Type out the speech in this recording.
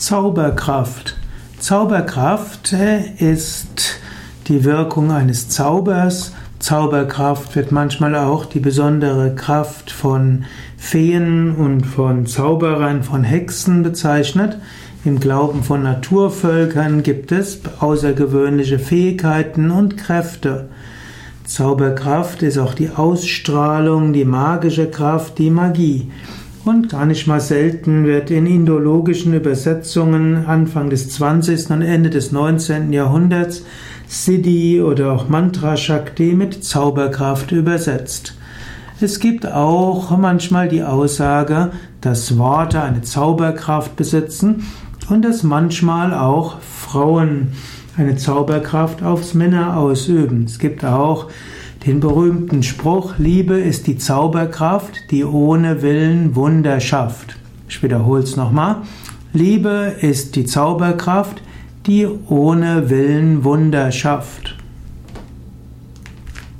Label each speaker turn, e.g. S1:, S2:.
S1: Zauberkraft. Zauberkraft ist die Wirkung eines Zaubers. Zauberkraft wird manchmal auch die besondere Kraft von Feen und von Zauberern, von Hexen bezeichnet. Im Glauben von Naturvölkern gibt es außergewöhnliche Fähigkeiten und Kräfte. Zauberkraft ist auch die Ausstrahlung, die magische Kraft, die Magie. Und gar nicht mal selten wird in indologischen Übersetzungen Anfang des 20. und Ende des 19. Jahrhunderts Siddhi oder auch Mantra Shakti mit Zauberkraft übersetzt. Es gibt auch manchmal die Aussage, dass Worte eine Zauberkraft besitzen und dass manchmal auch Frauen eine Zauberkraft aufs Männer ausüben. Es gibt auch den berühmten Spruch, Liebe ist die Zauberkraft, die ohne Willen Wunder schafft. Ich wiederhole es nochmal. Liebe ist die Zauberkraft, die ohne Willen Wunder schafft.